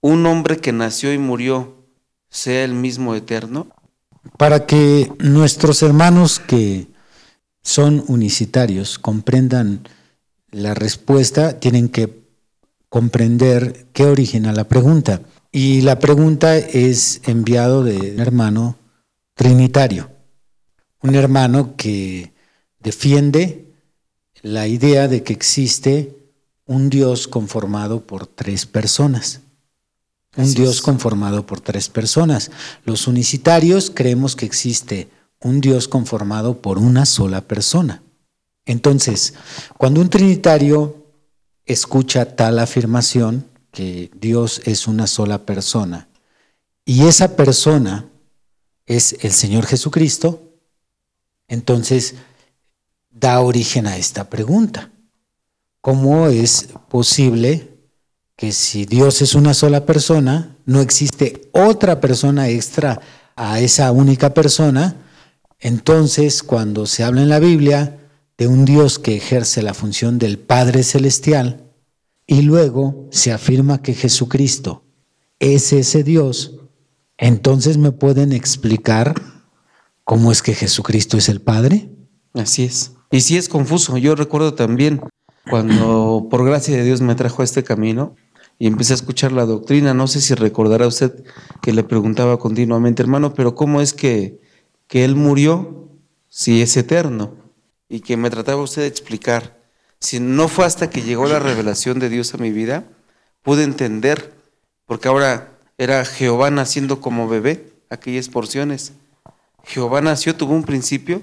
Un hombre que nació y murió sea el mismo eterno. Para que nuestros hermanos que son unicitarios comprendan la respuesta, tienen que comprender qué origina la pregunta. Y la pregunta es enviado de un hermano trinitario, un hermano que defiende la idea de que existe un Dios conformado por tres personas. Un Dios conformado por tres personas. Los unicitarios creemos que existe un Dios conformado por una sola persona. Entonces, cuando un trinitario escucha tal afirmación, que Dios es una sola persona, y esa persona es el Señor Jesucristo, entonces da origen a esta pregunta. ¿Cómo es posible que si Dios es una sola persona, no existe otra persona extra a esa única persona? Entonces, cuando se habla en la Biblia de un Dios que ejerce la función del Padre Celestial, y luego se afirma que Jesucristo es ese Dios, entonces me pueden explicar cómo es que Jesucristo es el Padre. Así es. Y sí es confuso. Yo recuerdo también cuando por gracia de Dios me trajo a este camino y empecé a escuchar la doctrina. No sé si recordará usted que le preguntaba continuamente, hermano, pero ¿cómo es que que Él murió si es eterno y que me trataba usted de explicar. Si no fue hasta que llegó la revelación de Dios a mi vida, pude entender, porque ahora era Jehová naciendo como bebé, aquellas porciones. Jehová nació, tuvo un principio,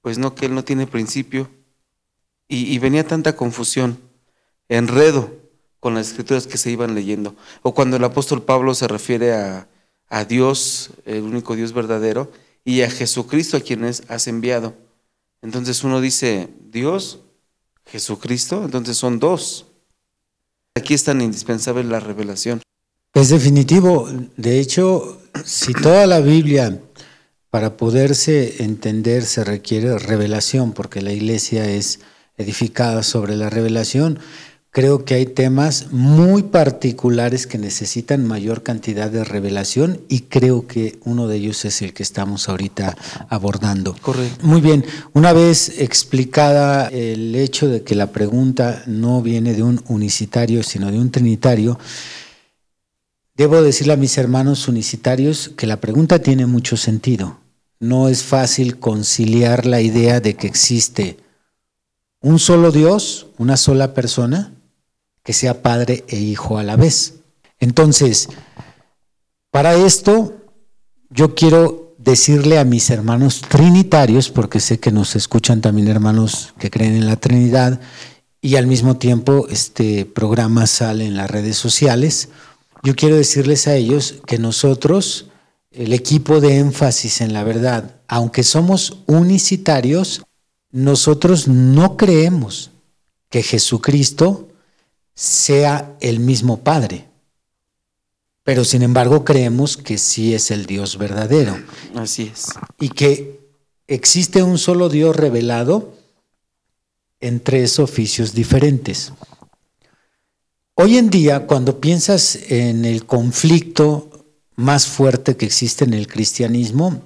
pues no, que Él no tiene principio. Y, y venía tanta confusión, enredo con las escrituras que se iban leyendo. O cuando el apóstol Pablo se refiere a, a Dios, el único Dios verdadero, y a Jesucristo a quienes has enviado. Entonces uno dice, Dios, Jesucristo, entonces son dos. Aquí es tan indispensable la revelación. Es definitivo. De hecho, si toda la Biblia para poderse entender se requiere revelación, porque la iglesia es edificada sobre la revelación, Creo que hay temas muy particulares que necesitan mayor cantidad de revelación y creo que uno de ellos es el que estamos ahorita abordando. Correcto. Muy bien, una vez explicada el hecho de que la pregunta no viene de un unicitario, sino de un trinitario, debo decirle a mis hermanos unicitarios que la pregunta tiene mucho sentido. No es fácil conciliar la idea de que existe un solo Dios, una sola persona, que sea padre e hijo a la vez. Entonces, para esto, yo quiero decirle a mis hermanos trinitarios, porque sé que nos escuchan también hermanos que creen en la Trinidad, y al mismo tiempo este programa sale en las redes sociales, yo quiero decirles a ellos que nosotros, el equipo de énfasis en la verdad, aunque somos unicitarios, nosotros no creemos que Jesucristo sea el mismo Padre. Pero sin embargo creemos que sí es el Dios verdadero. Así es. Y que existe un solo Dios revelado en tres oficios diferentes. Hoy en día, cuando piensas en el conflicto más fuerte que existe en el cristianismo,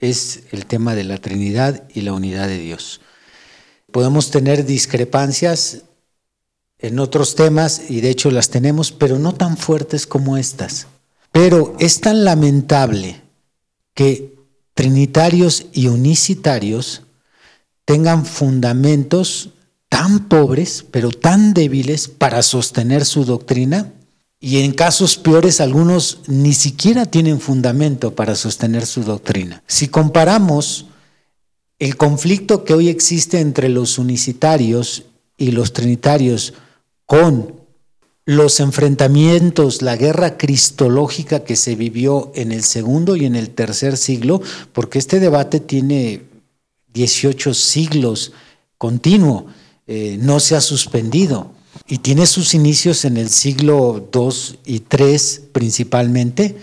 es el tema de la Trinidad y la unidad de Dios. Podemos tener discrepancias en otros temas, y de hecho las tenemos, pero no tan fuertes como estas. Pero es tan lamentable que trinitarios y unicitarios tengan fundamentos tan pobres, pero tan débiles para sostener su doctrina, y en casos peores algunos ni siquiera tienen fundamento para sostener su doctrina. Si comparamos el conflicto que hoy existe entre los unicitarios y los trinitarios, con los enfrentamientos, la guerra cristológica que se vivió en el segundo y en el tercer siglo, porque este debate tiene 18 siglos continuo, eh, no se ha suspendido y tiene sus inicios en el siglo II y III principalmente,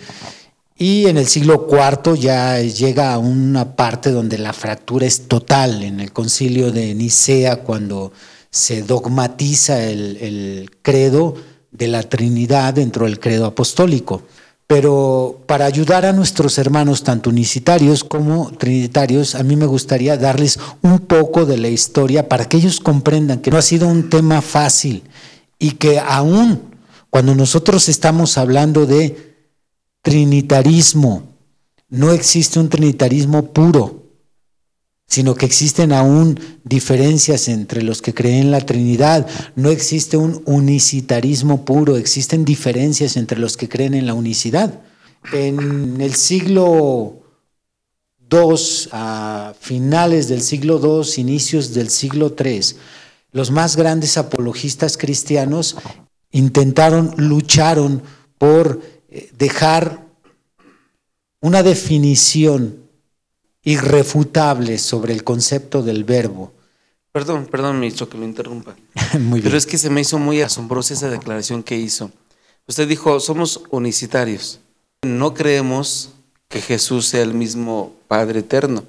y en el siglo IV ya llega a una parte donde la fractura es total, en el concilio de Nicea, cuando se dogmatiza el, credo de la Trinidad dentro del credo apostólico. Pero para ayudar a nuestros hermanos, tanto unicitarios como trinitarios, a mí me gustaría darles un poco de la historia para que ellos comprendan que no ha sido un tema fácil y que aún cuando nosotros estamos hablando de trinitarismo, no existe un trinitarismo puro sino que existen aún diferencias entre los que creen en la Trinidad. No existe un unicitarismo puro, existen diferencias entre los que creen en la unicidad. En el siglo II, a finales del siglo II, inicios del siglo III, los más grandes apologistas cristianos intentaron, lucharon por eh, dejar una definición irrefutable sobre el concepto del verbo. Perdón, perdón, ministro, que lo interrumpa. muy bien. Pero es que se me hizo muy asombrosa esa declaración que hizo. Usted dijo, somos unicitarios. No creemos que Jesús sea el mismo Padre eterno.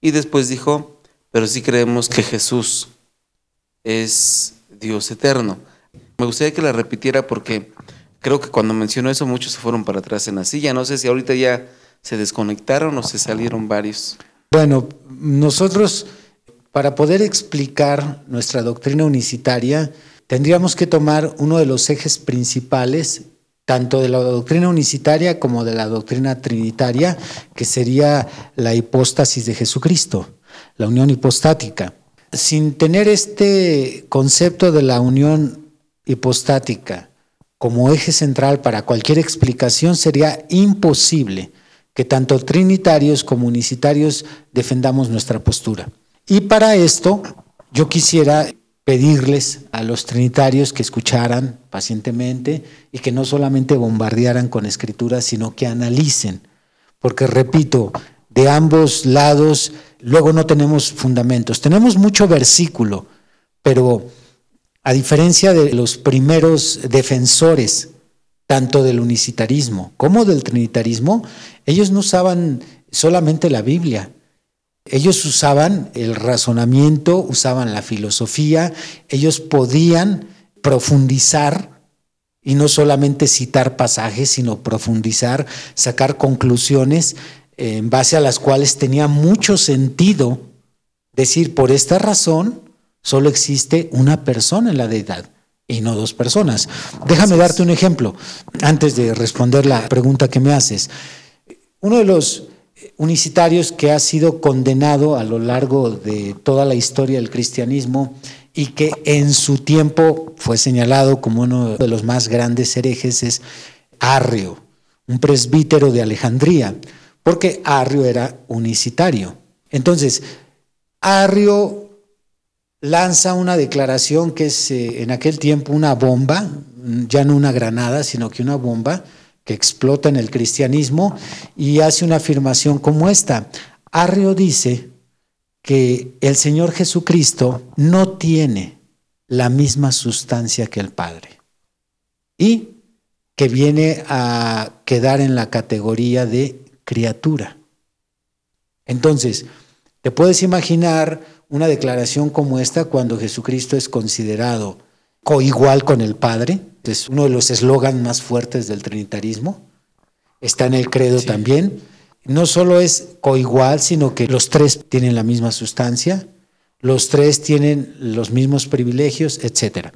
Y después dijo, pero sí creemos que Jesús es Dios eterno. Me gustaría que la repitiera porque creo que cuando mencionó eso muchos se fueron para atrás en la silla. No sé si ahorita ya ¿Se desconectaron o se salieron varios? Bueno, nosotros, para poder explicar nuestra doctrina unicitaria, tendríamos que tomar uno de los ejes principales, tanto de la doctrina unicitaria como de la doctrina trinitaria, que sería la hipóstasis de Jesucristo, la unión hipostática. Sin tener este concepto de la unión hipostática como eje central para cualquier explicación, sería imposible que tanto trinitarios como unicitarios defendamos nuestra postura. Y para esto yo quisiera pedirles a los trinitarios que escucharan pacientemente y que no solamente bombardearan con escrituras, sino que analicen. Porque repito, de ambos lados luego no tenemos fundamentos. Tenemos mucho versículo, pero a diferencia de los primeros defensores tanto del unicitarismo como del trinitarismo, ellos no usaban solamente la Biblia, ellos usaban el razonamiento, usaban la filosofía, ellos podían profundizar y no solamente citar pasajes, sino profundizar, sacar conclusiones en base a las cuales tenía mucho sentido decir, por esta razón, solo existe una persona en la deidad y no dos personas. Déjame darte un ejemplo antes de responder la pregunta que me haces. Uno de los unicitarios que ha sido condenado a lo largo de toda la historia del cristianismo y que en su tiempo fue señalado como uno de los más grandes herejes es Arrio, un presbítero de Alejandría, porque Arrio era unicitario. Entonces, Arrio lanza una declaración que es eh, en aquel tiempo una bomba, ya no una granada, sino que una bomba que explota en el cristianismo y hace una afirmación como esta. Arrio dice que el Señor Jesucristo no tiene la misma sustancia que el Padre y que viene a quedar en la categoría de criatura. Entonces, te puedes imaginar una declaración como esta cuando Jesucristo es considerado coigual con el Padre, es uno de los eslogans más fuertes del trinitarismo, está en el credo también. No solo es coigual, sino que los tres tienen la misma sustancia, los tres tienen los mismos privilegios, etc.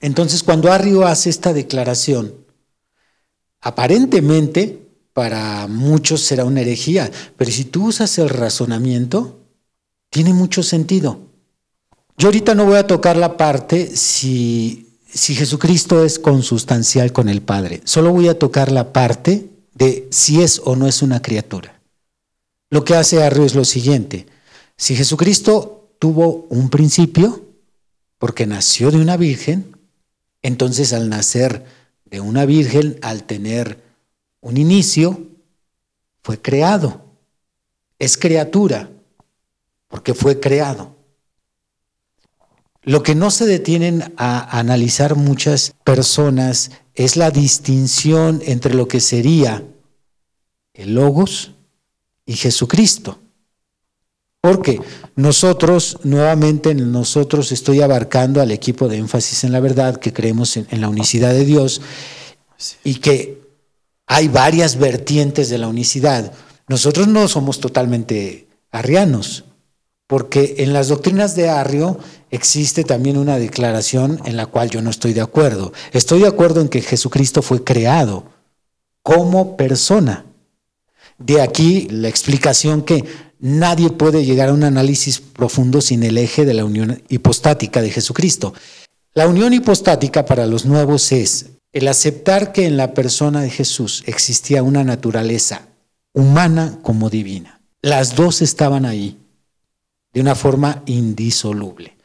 Entonces, cuando Arrio hace esta declaración, aparentemente para muchos será una herejía, pero si tú usas el razonamiento, tiene mucho sentido. Yo ahorita no voy a tocar la parte si, si Jesucristo es consustancial con el Padre. Solo voy a tocar la parte de si es o no es una criatura. Lo que hace Arrio es lo siguiente. Si Jesucristo tuvo un principio, porque nació de una virgen, Entonces, al nacer de una virgen, al tener un inicio, fue creado. Es criatura, porque fue creado. Lo que no se detienen a analizar muchas personas es la distinción entre lo que sería el logos y Jesucristo. Porque nosotros, nuevamente en nosotros estoy abarcando al equipo de énfasis en la verdad, que creemos en, en la unicidad de Dios y que hay varias vertientes de la unicidad. Nosotros no somos totalmente arrianos, porque en las doctrinas de Arrio existe también una declaración en la cual yo no estoy de acuerdo. Estoy de acuerdo en que Jesucristo fue creado como persona. De aquí la explicación que nadie puede llegar a un análisis profundo sin el eje de la unión hipostática de Jesucristo. La unión hipostática para los nuevos es el aceptar que en la persona de Jesús existía una naturaleza humana como divina. Las dos estaban ahí de una forma indisoluble.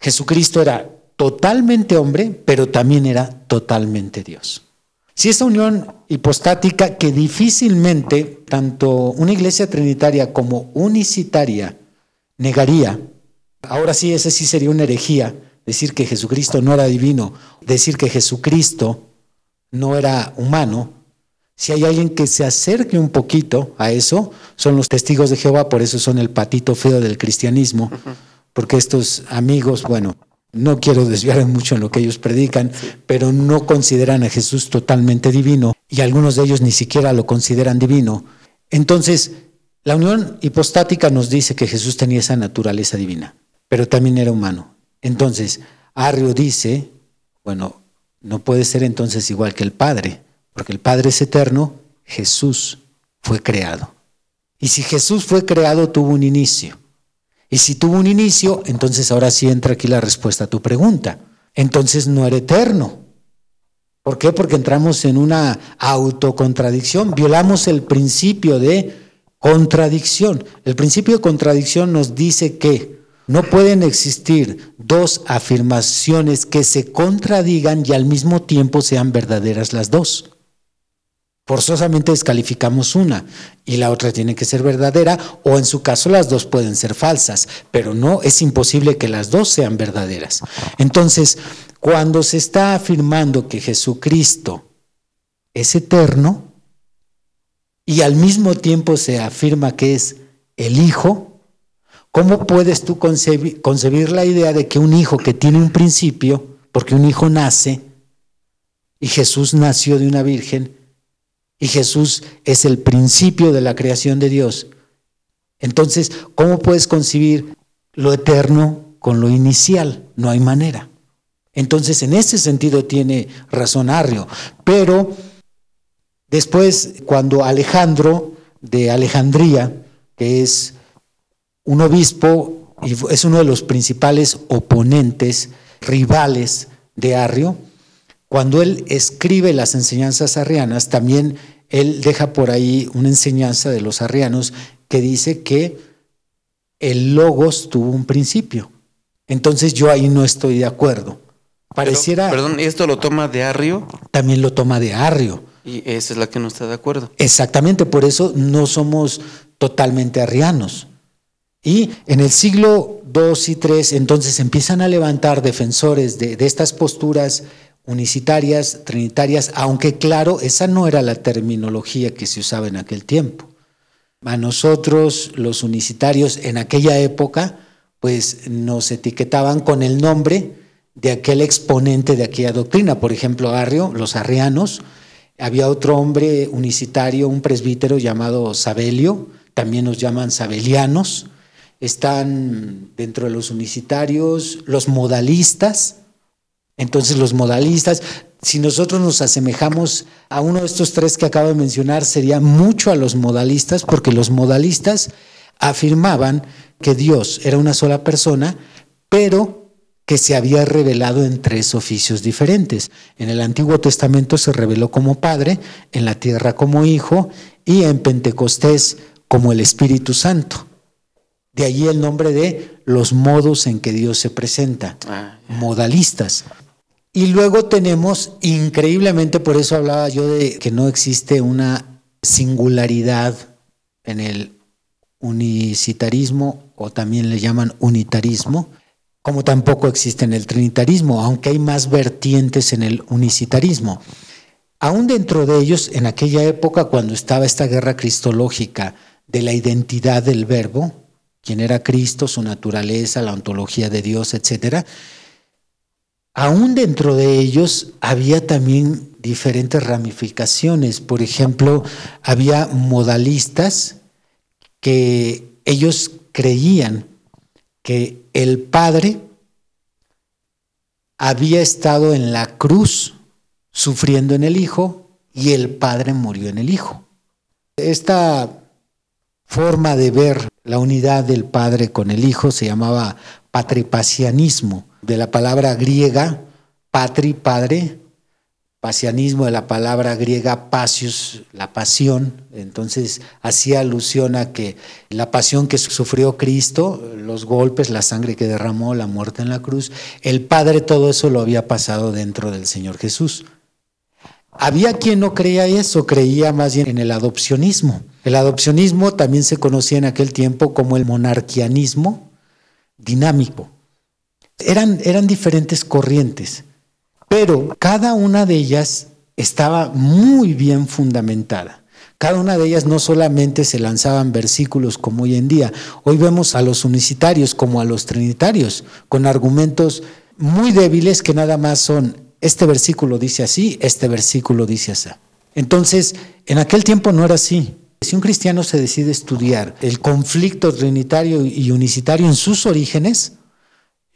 Jesucristo era totalmente hombre, pero también era totalmente Dios. Si esa unión hipostática que difícilmente tanto una iglesia trinitaria como unicitaria negaría, ahora sí, ese sí sería una herejía, decir que Jesucristo no era divino, decir que Jesucristo no era humano, si hay alguien que se acerque un poquito a eso, son los testigos de Jehová, por eso son el patito feo del cristianismo, porque estos amigos, bueno, no quiero desviarme mucho en lo que ellos predican, pero no consideran a Jesús totalmente divino y algunos de ellos ni siquiera lo consideran divino. Entonces, la unión hipostática nos dice que Jesús tenía esa naturaleza divina, pero también era humano. Entonces, Arrio dice, bueno, no puede ser entonces igual que el Padre, porque el Padre es eterno, Jesús fue creado. Y si Jesús fue creado, tuvo un inicio. Y si tuvo un inicio, entonces ahora sí entra aquí la respuesta a tu pregunta. Entonces no era eterno. ¿Por qué? Porque entramos en una autocontradicción, violamos el principio de contradicción. El principio de contradicción nos dice que no pueden existir dos afirmaciones que se contradigan y al mismo tiempo sean verdaderas las dos forzosamente descalificamos una y la otra tiene que ser verdadera o en su caso las dos pueden ser falsas, pero no es imposible que las dos sean verdaderas. Entonces, cuando se está afirmando que Jesucristo es eterno y al mismo tiempo se afirma que es el Hijo, ¿cómo puedes tú concebir, concebir la idea de que un hijo que tiene un principio, porque un hijo nace y Jesús nació de una virgen, y Jesús es el principio de la creación de Dios. Entonces, ¿cómo puedes concebir lo eterno con lo inicial? No hay manera. Entonces, en ese sentido tiene razón Arrio. Pero después, cuando Alejandro de Alejandría, que es un obispo y es uno de los principales oponentes, rivales de Arrio, cuando él escribe las enseñanzas arrianas, también él deja por ahí una enseñanza de los arrianos que dice que el logos tuvo un principio. Entonces yo ahí no estoy de acuerdo. Pareciera. perdón, ¿esto lo toma de Arrio? También lo toma de Arrio. Y esa es la que no está de acuerdo. Exactamente, por eso no somos totalmente arrianos. Y en el siglo II y III entonces empiezan a levantar defensores de, de estas posturas unicitarias, trinitarias, aunque claro, esa no era la terminología que se usaba en aquel tiempo. A nosotros, los unicitarios, en aquella época, pues nos etiquetaban con el nombre de aquel exponente de aquella doctrina. Por ejemplo, Arrio, los arrianos, había otro hombre unicitario, un presbítero llamado Sabelio, también nos llaman sabelianos. Están dentro de los unicitarios los modalistas, entonces los modalistas, si nosotros nos asemejamos a uno de estos tres que acabo de mencionar, sería mucho a los modalistas, porque los modalistas afirmaban que Dios era una sola persona, pero que se había revelado en tres oficios diferentes. En el Antiguo Testamento se reveló como Padre, en la tierra como Hijo y en Pentecostés como el Espíritu Santo. De allí el nombre de los modos en que Dios se presenta, ah, modalistas. Y luego tenemos, increíblemente, por eso hablaba yo de que no existe una singularidad en el unicitarismo o también le llaman unitarismo, como tampoco existe en el trinitarismo, aunque hay más vertientes en el unicitarismo. Aún dentro de ellos, en aquella época, cuando estaba esta guerra cristológica de la identidad del verbo, quién era Cristo, su naturaleza, la ontología de Dios, etc., aún dentro de ellos había también diferentes ramificaciones. Por ejemplo, había modalistas que ellos creían que el Padre había estado en la cruz sufriendo en el Hijo y el Padre murió en el Hijo. Esta forma de ver la unidad del Padre con el Hijo se llamaba patripasianismo, de la palabra griega patri, padre, pasianismo de la palabra griega pasios, la pasión, entonces hacía alusión a que la pasión que sufrió Cristo, los golpes, la sangre que derramó, la muerte en la cruz, el Padre todo eso lo había pasado dentro del Señor Jesús. Había quien no creía eso, creía más bien en el adopcionismo. El adopcionismo también se conocía en aquel tiempo como el monarquianismo dinámico. Eran, eran diferentes corrientes. Pero cada una de ellas estaba muy bien fundamentada. Cada una de ellas no solamente se lanzaban versículos como hoy en día. Hoy vemos a los unicitarios como a los trinitarios, con argumentos muy débiles que nada más son, este versículo dice así, este versículo dice así. Entonces, en aquel tiempo no era así. Si un cristiano se decide estudiar el conflicto trinitario y unicitario en sus orígenes,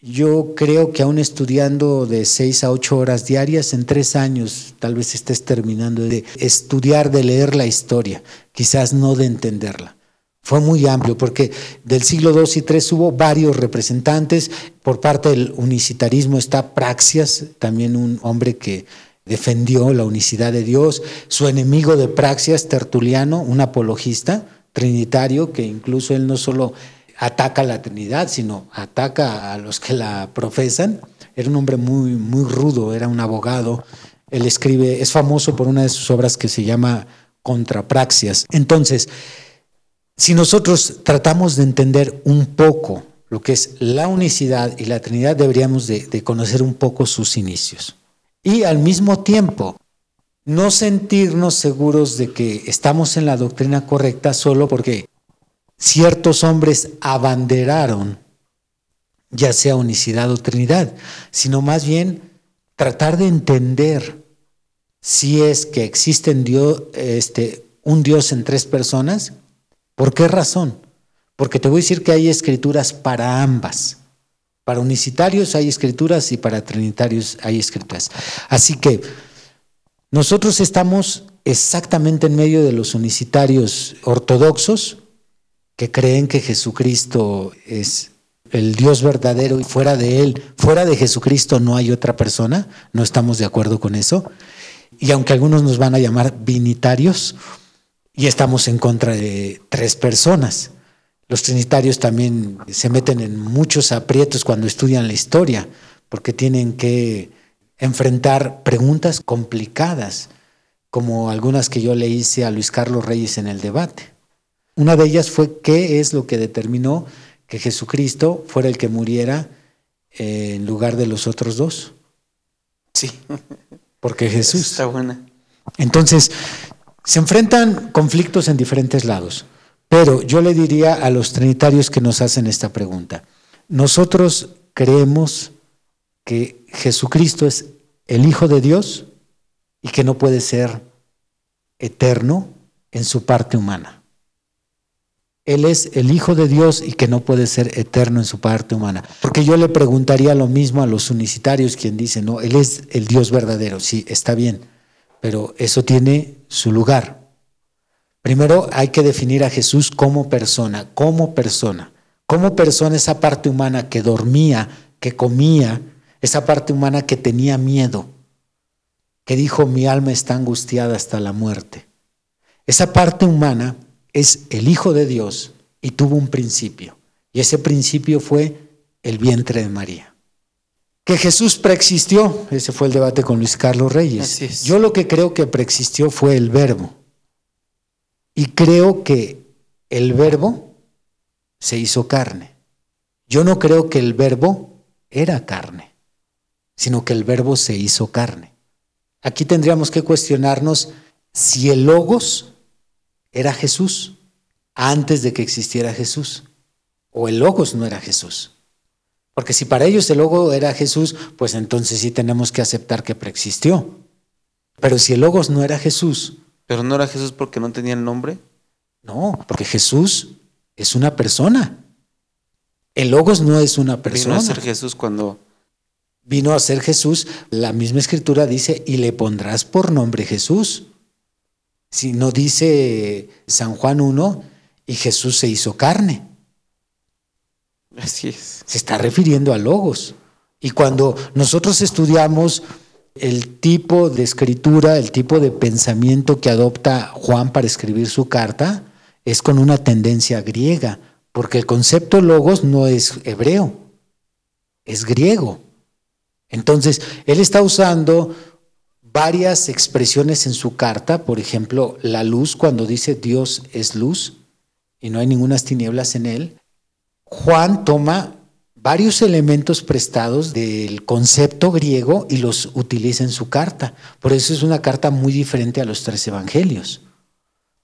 yo creo que aún estudiando de seis a ocho horas diarias, en tres años tal vez estés terminando de estudiar, de leer la historia, quizás no de entenderla. Fue muy amplio porque del siglo II y III hubo varios representantes. Por parte del unicitarismo está Praxias, también un hombre que defendió la unicidad de Dios. Su enemigo de Praxias, Tertuliano, un apologista trinitario que incluso él no solo ataca a la Trinidad, sino ataca a los que la profesan. Era un hombre muy, muy rudo, era un abogado. Él escribe, es famoso por una de sus obras que se llama Contrapraxias. Entonces, si nosotros tratamos de entender un poco lo que es la unicidad y la Trinidad, deberíamos de, de conocer un poco sus inicios. Y al mismo tiempo, no sentirnos seguros de que estamos en la doctrina correcta solo porque ciertos hombres abanderaron ya sea unicidad o trinidad, sino más bien tratar de entender si es que existe este, un Dios en tres personas. ¿Por qué razón? Porque te voy a decir que hay escrituras para ambas. Para unicitarios hay escrituras y para trinitarios hay escrituras. Así que nosotros estamos exactamente en medio de los unicitarios ortodoxos, que creen que Jesucristo es el Dios verdadero y fuera de Él, fuera de Jesucristo no hay otra persona, no estamos de acuerdo con eso. Y aunque algunos nos van a llamar vinitarios, y estamos en contra de tres personas. Los trinitarios también se meten en muchos aprietos cuando estudian la historia, porque tienen que enfrentar preguntas complicadas, como algunas que yo le hice a Luis Carlos Reyes en el debate. Una de ellas fue qué es lo que determinó que Jesucristo fuera el que muriera eh, en lugar de los otros dos. Sí. Porque Jesús. Está buena. Entonces, se enfrentan conflictos en diferentes lados. Pero yo le diría a los trinitarios que nos hacen esta pregunta, nosotros creemos que Jesucristo es el Hijo de Dios y que no puede ser eterno en su parte humana. Él es el Hijo de Dios y que no puede ser eterno en su parte humana. Porque yo le preguntaría lo mismo a los unicitarios, quien dice, no, Él es el Dios verdadero. Sí, está bien, pero eso tiene su lugar. Primero hay que definir a Jesús como persona, como persona. Como persona esa parte humana que dormía, que comía, esa parte humana que tenía miedo, que dijo, mi alma está angustiada hasta la muerte. Esa parte humana es el Hijo de Dios y tuvo un principio. Y ese principio fue el vientre de María. Que Jesús preexistió, ese fue el debate con Luis Carlos Reyes. Yo lo que creo que preexistió fue el verbo. Y creo que el verbo se hizo carne. Yo no creo que el verbo era carne, sino que el verbo se hizo carne. Aquí tendríamos que cuestionarnos si el logos era Jesús antes de que existiera Jesús, o el logos no era Jesús. Porque si para ellos el logos era Jesús, pues entonces sí tenemos que aceptar que preexistió. Pero si el logos no era Jesús. ¿Pero no era Jesús porque no tenía el nombre? No, porque Jesús es una persona. El logos no es una persona. Vino a ser Jesús cuando... Vino a ser Jesús, la misma escritura dice, y le pondrás por nombre Jesús. Si no dice San Juan 1, y Jesús se hizo carne. Así es. Se está refiriendo a logos. Y cuando nosotros estudiamos el tipo de escritura, el tipo de pensamiento que adopta Juan para escribir su carta, es con una tendencia griega, porque el concepto logos no es hebreo, es griego. Entonces, él está usando varias expresiones en su carta, por ejemplo, la luz, cuando dice Dios es luz y no hay ninguna tinieblas en él, Juan toma varios elementos prestados del concepto griego y los utiliza en su carta. Por eso es una carta muy diferente a los tres evangelios.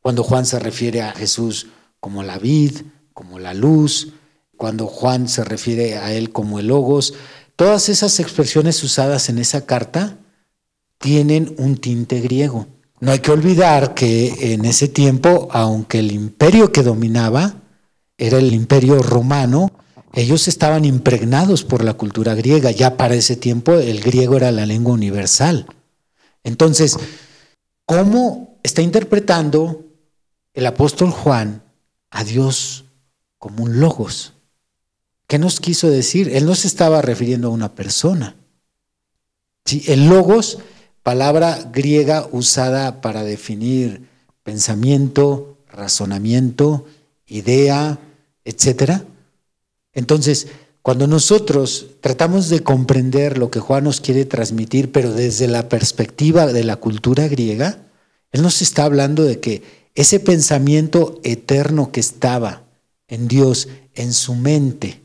Cuando Juan se refiere a Jesús como la vid, como la luz, cuando Juan se refiere a él como el logos, todas esas expresiones usadas en esa carta tienen un tinte griego. No hay que olvidar que en ese tiempo, aunque el imperio que dominaba era el imperio romano, ellos estaban impregnados por la cultura griega. Ya para ese tiempo el griego era la lengua universal. Entonces, ¿cómo está interpretando el apóstol Juan a Dios como un logos? ¿Qué nos quiso decir? Él no se estaba refiriendo a una persona. El logos palabra griega usada para definir pensamiento, razonamiento, idea, etc. Entonces, cuando nosotros tratamos de comprender lo que Juan nos quiere transmitir, pero desde la perspectiva de la cultura griega, él nos está hablando de que ese pensamiento eterno que estaba en Dios, en su mente,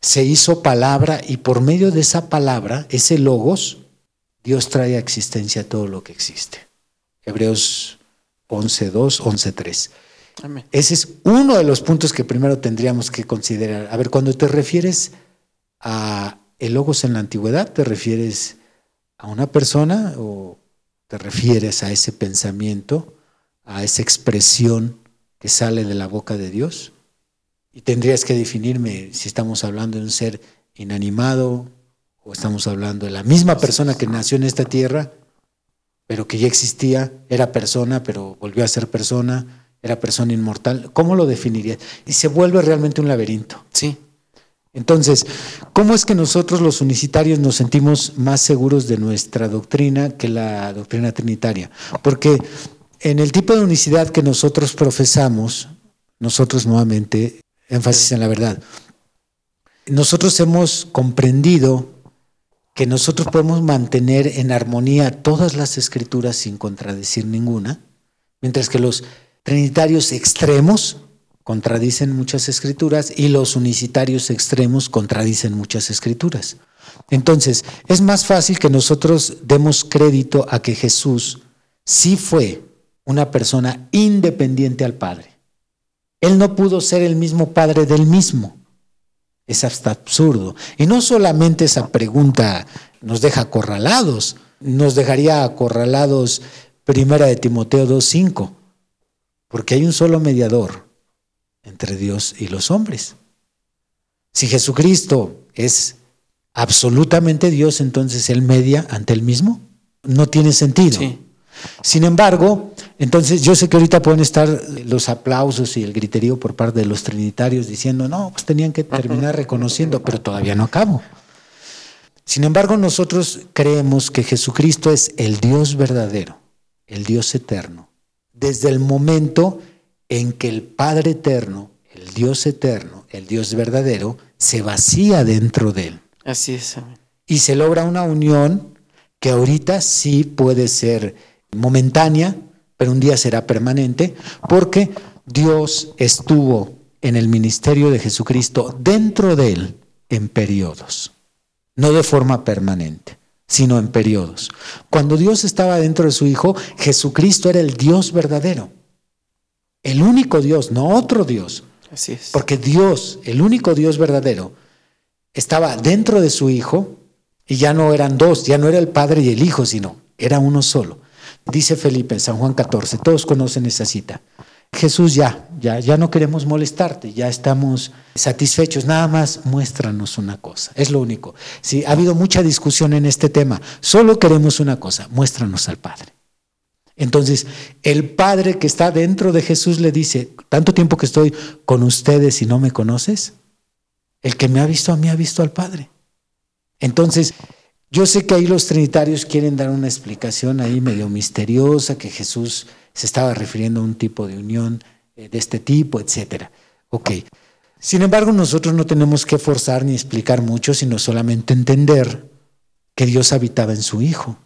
se hizo palabra y por medio de esa palabra, ese logos, Dios trae a existencia todo lo que existe. Hebreos 11.2, 11.3. Ese es uno de los puntos que primero tendríamos que considerar. A ver, cuando te refieres a el logos en la antigüedad, ¿te refieres a una persona o te refieres a ese pensamiento, a esa expresión que sale de la boca de Dios? Y tendrías que definirme si estamos hablando de un ser inanimado, o estamos hablando de la misma persona que nació en esta tierra, pero que ya existía, era persona, pero volvió a ser persona, era persona inmortal. ¿Cómo lo definiría? Y se vuelve realmente un laberinto. Sí. Entonces, ¿cómo es que nosotros los unicitarios nos sentimos más seguros de nuestra doctrina que la doctrina trinitaria? Porque en el tipo de unicidad que nosotros profesamos, nosotros nuevamente, énfasis en la verdad, nosotros hemos comprendido que nosotros podemos mantener en armonía todas las escrituras sin contradecir ninguna, mientras que los trinitarios extremos contradicen muchas escrituras y los unicitarios extremos contradicen muchas escrituras. Entonces, es más fácil que nosotros demos crédito a que Jesús sí fue una persona independiente al Padre. Él no pudo ser el mismo Padre del mismo. Es hasta absurdo. Y no solamente esa pregunta nos deja acorralados, nos dejaría acorralados primera de Timoteo 2.5, porque hay un solo mediador entre Dios y los hombres. Si Jesucristo es absolutamente Dios, entonces Él media ante Él mismo. No tiene sentido. Sin embargo, entonces yo sé que ahorita pueden estar los aplausos y el griterío por parte de los trinitarios diciendo, no, pues tenían que terminar reconociendo, pero todavía no acabo. Sin embargo, nosotros creemos que Jesucristo es el Dios verdadero, el Dios eterno, desde el momento en que el Padre eterno, el Dios eterno, el Dios verdadero, se vacía dentro de él. Así es. Y se logra una unión que ahorita sí puede ser momentánea, pero un día será permanente, porque Dios estuvo en el ministerio de Jesucristo dentro de él en periodos, no de forma permanente, sino en periodos. Cuando Dios estaba dentro de su Hijo, Jesucristo era el Dios verdadero, el único Dios, no otro Dios. Así es. Porque Dios, el único Dios verdadero, estaba dentro de su Hijo y ya no eran dos, ya no era el Padre y el Hijo, sino era uno solo. Dice Felipe San Juan 14, todos conocen esa cita. Jesús ya, ya, ya no queremos molestarte, ya estamos satisfechos, nada más muéstranos una cosa, es lo único. Sí, ha habido mucha discusión en este tema, solo queremos una cosa, muéstranos al Padre. Entonces, el Padre que está dentro de Jesús le dice, tanto tiempo que estoy con ustedes y no me conoces, el que me ha visto a mí ha visto al Padre. Entonces, yo sé que ahí los trinitarios quieren dar una explicación ahí medio misteriosa, que Jesús se estaba refiriendo a un tipo de unión eh, de este tipo, etcétera. Ok. Sin embargo, nosotros no tenemos que forzar ni explicar mucho, sino solamente entender que Dios habitaba en su Hijo.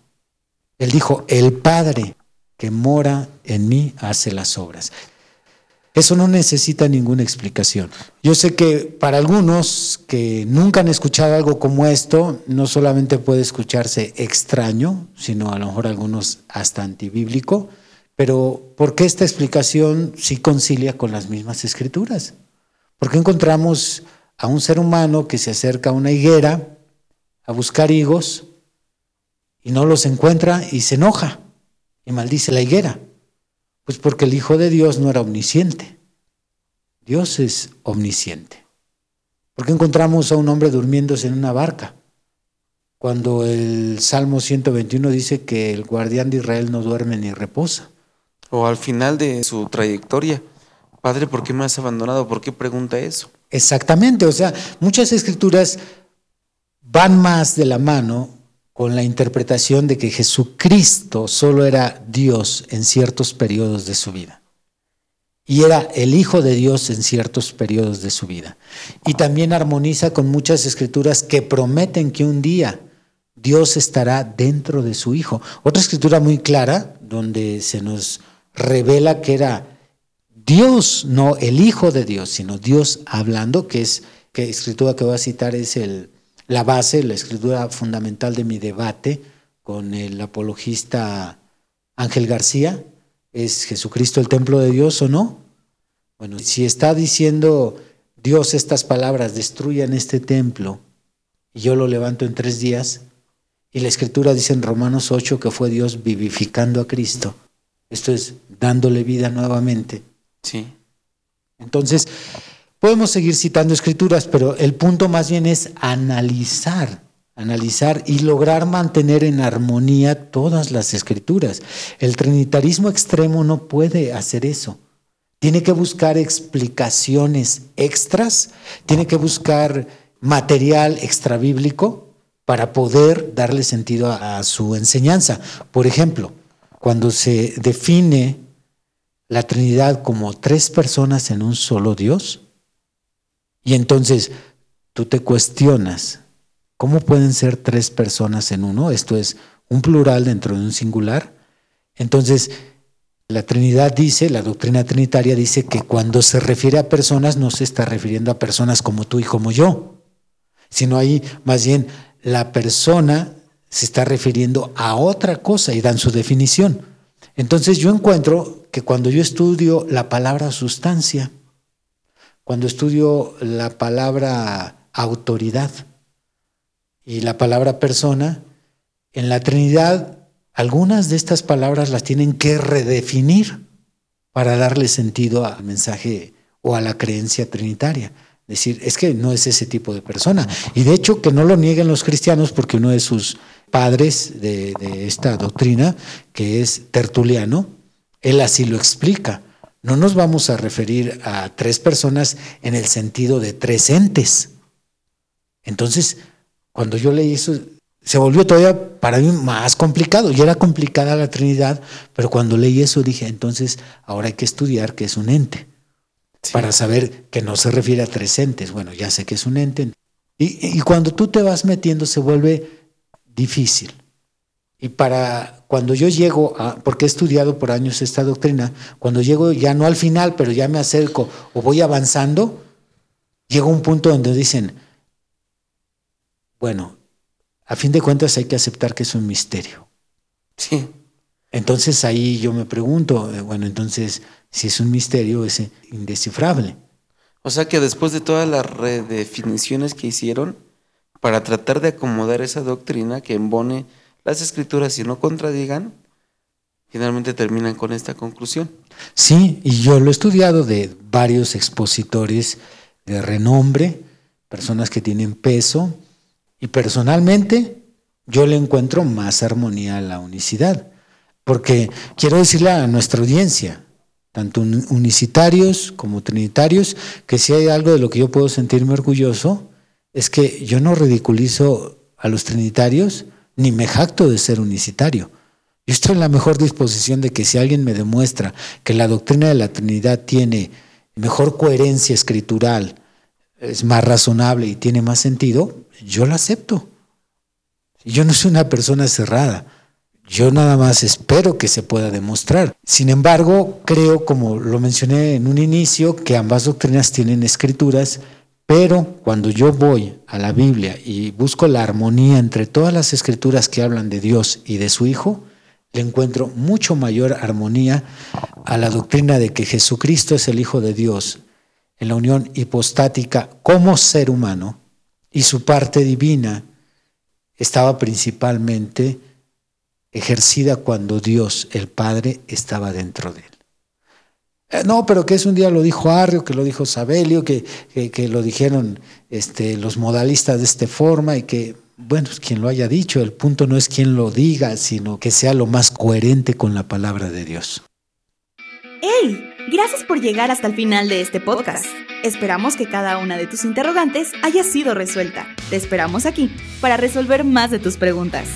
Él dijo, el Padre que mora en mí hace las obras. Eso no necesita ninguna explicación. Yo sé que para algunos que nunca han escuchado algo como esto, no solamente puede escucharse extraño, sino a lo mejor algunos hasta antibíblico, pero ¿por qué esta explicación sí concilia con las mismas escrituras? Porque encontramos a un ser humano que se acerca a una higuera a buscar higos y no los encuentra y se enoja y maldice la higuera? Pues porque el Hijo de Dios no era omnisciente. Dios es omnisciente. ¿Por qué encontramos a un hombre durmiéndose en una barca? Cuando el Salmo 121 dice que el guardián de Israel no duerme ni reposa. O al final de su trayectoria, Padre, ¿por qué me has abandonado? ¿Por qué pregunta eso? Exactamente, o sea, muchas escrituras van más de la mano con la interpretación de que Jesucristo solo era Dios en ciertos periodos de su vida. Y era el Hijo de Dios en ciertos periodos de su vida. Y también armoniza con muchas escrituras que prometen que un día Dios estará dentro de su Hijo. Otra escritura muy clara, donde se nos revela que era Dios, no el Hijo de Dios, sino Dios hablando, que es, que escritura que voy a citar es el la base, la escritura fundamental de mi debate con el apologista Ángel García, ¿es Jesucristo el templo de Dios o no? Bueno, si está diciendo Dios estas palabras, destruyan este templo, y yo lo levanto en tres días, y la escritura dice en Romanos 8 que fue Dios vivificando a Cristo, esto es dándole vida nuevamente. Sí. Entonces, Podemos seguir citando escrituras, pero el punto más bien es analizar, analizar y lograr mantener en armonía todas las escrituras. El trinitarismo extremo no puede hacer eso. Tiene que buscar explicaciones extras, tiene que buscar material extrabíblico para poder darle sentido a, a su enseñanza. Por ejemplo, cuando se define la Trinidad como tres personas en un solo Dios, y entonces tú te cuestionas, ¿cómo pueden ser tres personas en uno? Esto es un plural dentro de un singular. Entonces, la Trinidad dice, la doctrina trinitaria dice que cuando se refiere a personas no se está refiriendo a personas como tú y como yo, sino ahí más bien la persona se está refiriendo a otra cosa y dan su definición. Entonces yo encuentro que cuando yo estudio la palabra sustancia, cuando estudio la palabra autoridad y la palabra persona, en la Trinidad algunas de estas palabras las tienen que redefinir para darle sentido al mensaje o a la creencia trinitaria. Es decir, es que no es ese tipo de persona. Y de hecho que no lo nieguen los cristianos porque uno de sus padres de, de esta doctrina, que es Tertuliano, él así lo explica no nos vamos a referir a tres personas en el sentido de tres entes. Entonces, cuando yo leí eso, se volvió todavía para mí más complicado. Y era complicada la Trinidad, pero cuando leí eso dije, entonces ahora hay que estudiar qué es un ente. Para saber que no se refiere a tres entes. Bueno, ya sé que es un ente. Y, y cuando tú te vas metiendo se vuelve difícil. Y para cuando yo llego a, porque he estudiado por años esta doctrina, cuando llego ya no al final, pero ya me acerco o voy avanzando, llego a un punto donde dicen, bueno, a fin de cuentas hay que aceptar que es un misterio. Sí. Entonces ahí yo me pregunto, eh, bueno, entonces si es un misterio es indescifrable. O sea que después de todas las redefiniciones que hicieron para tratar de acomodar esa doctrina que embone las escrituras y no contradigan, finalmente terminan con esta conclusión. Sí, y yo lo he estudiado de varios expositores de renombre, personas que tienen peso, y personalmente yo le encuentro más armonía a la unicidad, porque quiero decirle a nuestra audiencia, tanto unicitarios como trinitarios, que si hay algo de lo que yo puedo sentirme orgulloso, es que yo no ridiculizo a los trinitarios, ni me jacto de ser unicitario. Yo estoy en la mejor disposición de que si alguien me demuestra que la doctrina de la Trinidad tiene mejor coherencia escritural, es más razonable y tiene más sentido, yo la acepto. Yo no soy una persona cerrada. Yo nada más espero que se pueda demostrar. Sin embargo, creo, como lo mencioné en un inicio, que ambas doctrinas tienen escrituras pero cuando yo voy a la Biblia y busco la armonía entre todas las escrituras que hablan de Dios y de su Hijo, le encuentro mucho mayor armonía a la doctrina de que Jesucristo es el Hijo de Dios en la unión hipostática como ser humano y su parte divina estaba principalmente ejercida cuando Dios, el Padre, estaba dentro de él. Eh, no, pero que es un día lo dijo Arrio, que lo dijo Sabelio, que, que, lo dijeron este, los modalistas de esta forma y que, bueno, quien lo haya dicho, el punto no es quien lo diga, sino que sea lo más coherente con la palabra de Dios. ¡Hey! Gracias por llegar hasta el final de este podcast. Esperamos que cada una de tus interrogantes haya sido resuelta. Te esperamos aquí para resolver más de tus preguntas.